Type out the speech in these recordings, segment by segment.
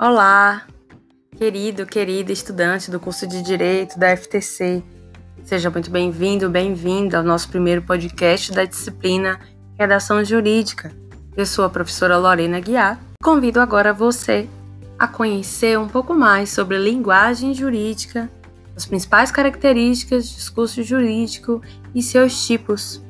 Olá, querido, querida estudante do curso de Direito da FTC. Seja muito bem-vindo, bem-vinda ao nosso primeiro podcast da disciplina Redação Jurídica. Eu sou a professora Lorena Guiar. Convido agora você a conhecer um pouco mais sobre linguagem jurídica, as principais características discurso jurídico e seus tipos.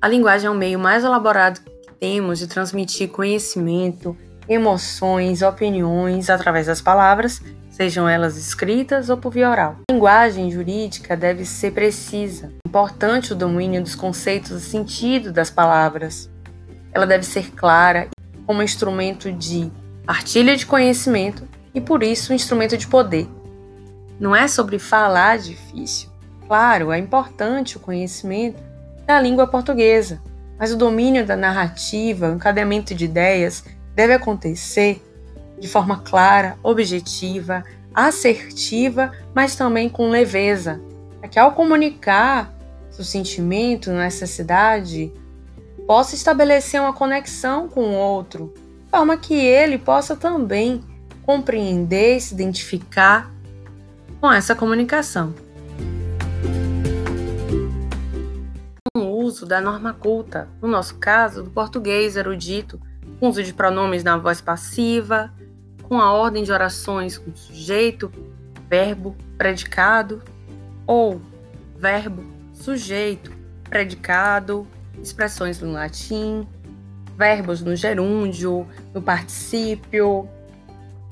A linguagem é o meio mais elaborado que temos de transmitir conhecimento, emoções, opiniões através das palavras, sejam elas escritas ou por via oral. A linguagem jurídica deve ser precisa. Importante o domínio dos conceitos e sentido das palavras. Ela deve ser clara como instrumento de partilha de conhecimento e, por isso, um instrumento de poder. Não é sobre falar difícil. Claro, é importante o conhecimento da língua portuguesa, mas o domínio da narrativa, o encadeamento de ideias deve acontecer de forma clara, objetiva, assertiva, mas também com leveza, para que ao comunicar seu sentimento, necessidade, possa estabelecer uma conexão com o outro, de forma que ele possa também compreender se identificar com essa comunicação. O uso da norma culta, no nosso caso, do português erudito, com uso de pronomes na voz passiva, com a ordem de orações com sujeito, verbo, predicado, ou verbo, sujeito, predicado, expressões no latim, verbos no gerúndio, no particípio,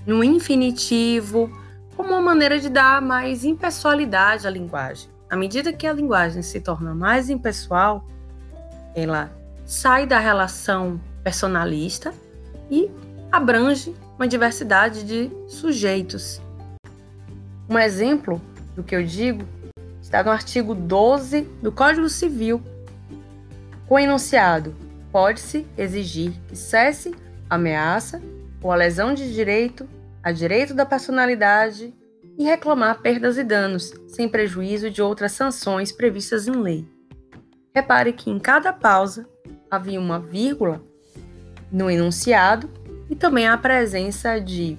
no infinitivo, como uma maneira de dar mais impessoalidade à linguagem. À medida que a linguagem se torna mais impessoal, ela sai da relação personalista e abrange uma diversidade de sujeitos. Um exemplo do que eu digo está no artigo 12 do Código Civil, com o enunciado: pode-se exigir que cesse ameaça ou a lesão de direito a direito da personalidade e reclamar perdas e danos, sem prejuízo de outras sanções previstas em lei. Repare que em cada pausa havia uma vírgula no enunciado e também a presença de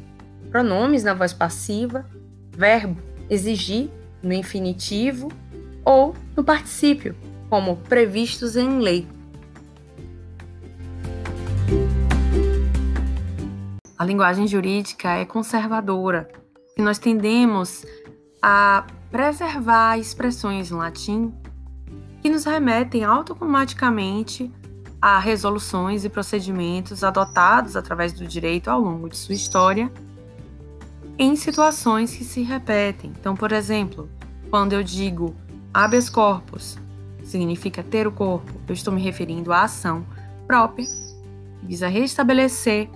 pronomes na voz passiva, verbo exigir no infinitivo ou no particípio, como previstos em lei. A linguagem jurídica é conservadora e nós tendemos a preservar expressões em latim que nos remetem automaticamente a resoluções e procedimentos adotados através do direito ao longo de sua história em situações que se repetem. Então, por exemplo, quando eu digo habeas corpus, significa ter o corpo, eu estou me referindo à ação própria que visa restabelecer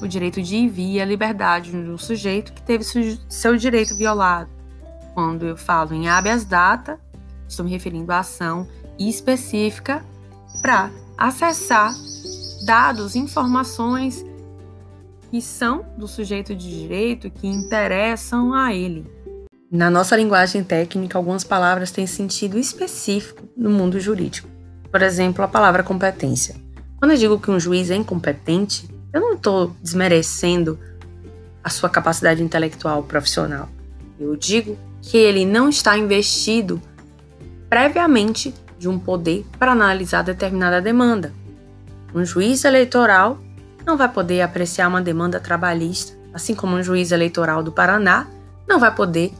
o direito de ir a liberdade de um sujeito que teve seu direito violado. Quando eu falo em habeas data, estou me referindo à ação específica para acessar dados, informações que são do sujeito de direito, que interessam a ele. Na nossa linguagem técnica, algumas palavras têm sentido específico no mundo jurídico. Por exemplo, a palavra competência. Quando eu digo que um juiz é incompetente, eu não estou desmerecendo a sua capacidade intelectual profissional. Eu digo que ele não está investido previamente de um poder para analisar determinada demanda. Um juiz eleitoral não vai poder apreciar uma demanda trabalhista, assim como um juiz eleitoral do Paraná não vai poder,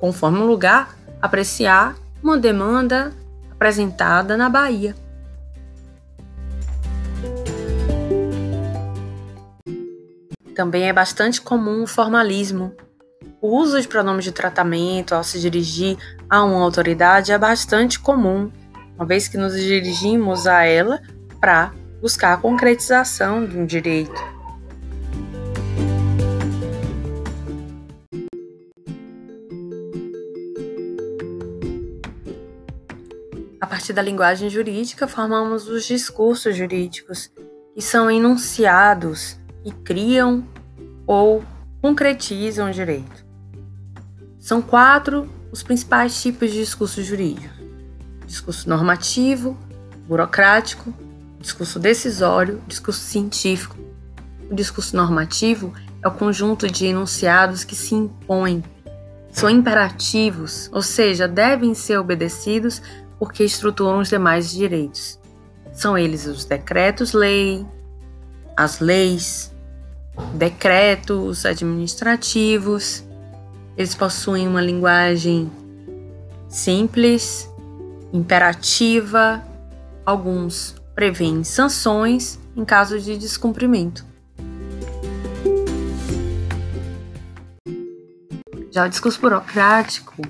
conforme o lugar, apreciar uma demanda apresentada na Bahia. Também é bastante comum o formalismo, o uso de pronomes de tratamento ao se dirigir a uma autoridade é bastante comum, uma vez que nos dirigimos a ela para buscar a concretização de um direito. A partir da linguagem jurídica, formamos os discursos jurídicos, que são enunciados e criam ou concretizam o direito. São quatro os principais tipos de discurso jurídico: discurso normativo, burocrático, discurso decisório, discurso científico. O discurso normativo é o conjunto de enunciados que se impõem. São imperativos, ou seja, devem ser obedecidos porque estruturam os demais direitos. São eles os decretos-lei, as leis, decretos administrativos. Eles possuem uma linguagem simples, imperativa, alguns prevêem sanções em caso de descumprimento. Já o discurso burocrático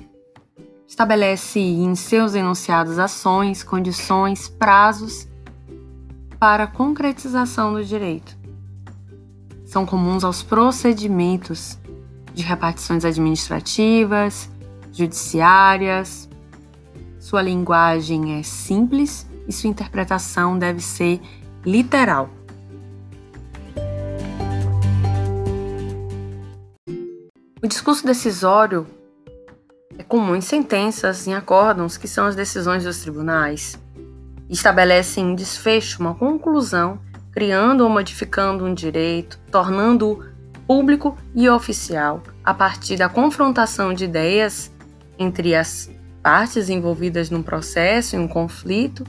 estabelece em seus enunciados ações, condições, prazos para concretização do direito. São comuns aos procedimentos de repartições administrativas, judiciárias. Sua linguagem é simples e sua interpretação deve ser literal. O discurso decisório é comum em sentenças, em acórdãos, que são as decisões dos tribunais. Estabelecem um desfecho, uma conclusão, criando ou modificando um direito, tornando-o público e oficial a partir da confrontação de ideias entre as partes envolvidas num processo, em um conflito,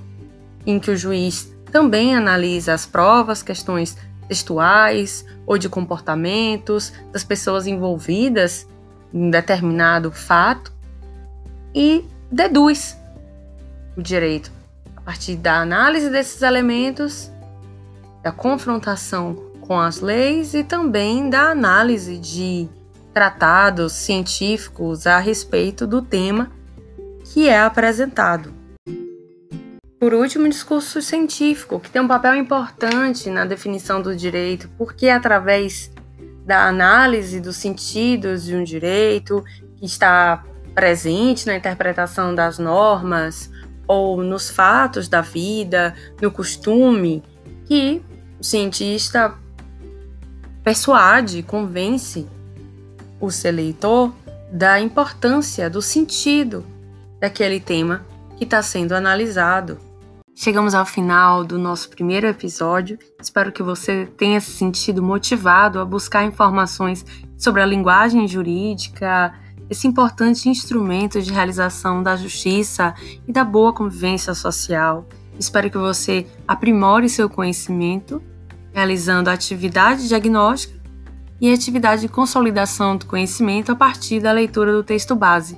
em que o juiz também analisa as provas, questões textuais ou de comportamentos das pessoas envolvidas em determinado fato e deduz o direito. A partir da análise desses elementos, da confrontação com as leis e também da análise de tratados científicos a respeito do tema que é apresentado. Por último, o discurso científico, que tem um papel importante na definição do direito, porque através da análise dos sentidos de um direito que está presente na interpretação das normas ou nos fatos da vida, no costume, que o cientista persuade, convence o seu leitor da importância do sentido daquele tema que está sendo analisado. Chegamos ao final do nosso primeiro episódio. Espero que você tenha se sentido motivado a buscar informações sobre a linguagem jurídica, esse importante instrumento de realização da justiça e da boa convivência social. Espero que você aprimore seu conhecimento realizando atividade diagnóstica e atividade de consolidação do conhecimento a partir da leitura do texto base.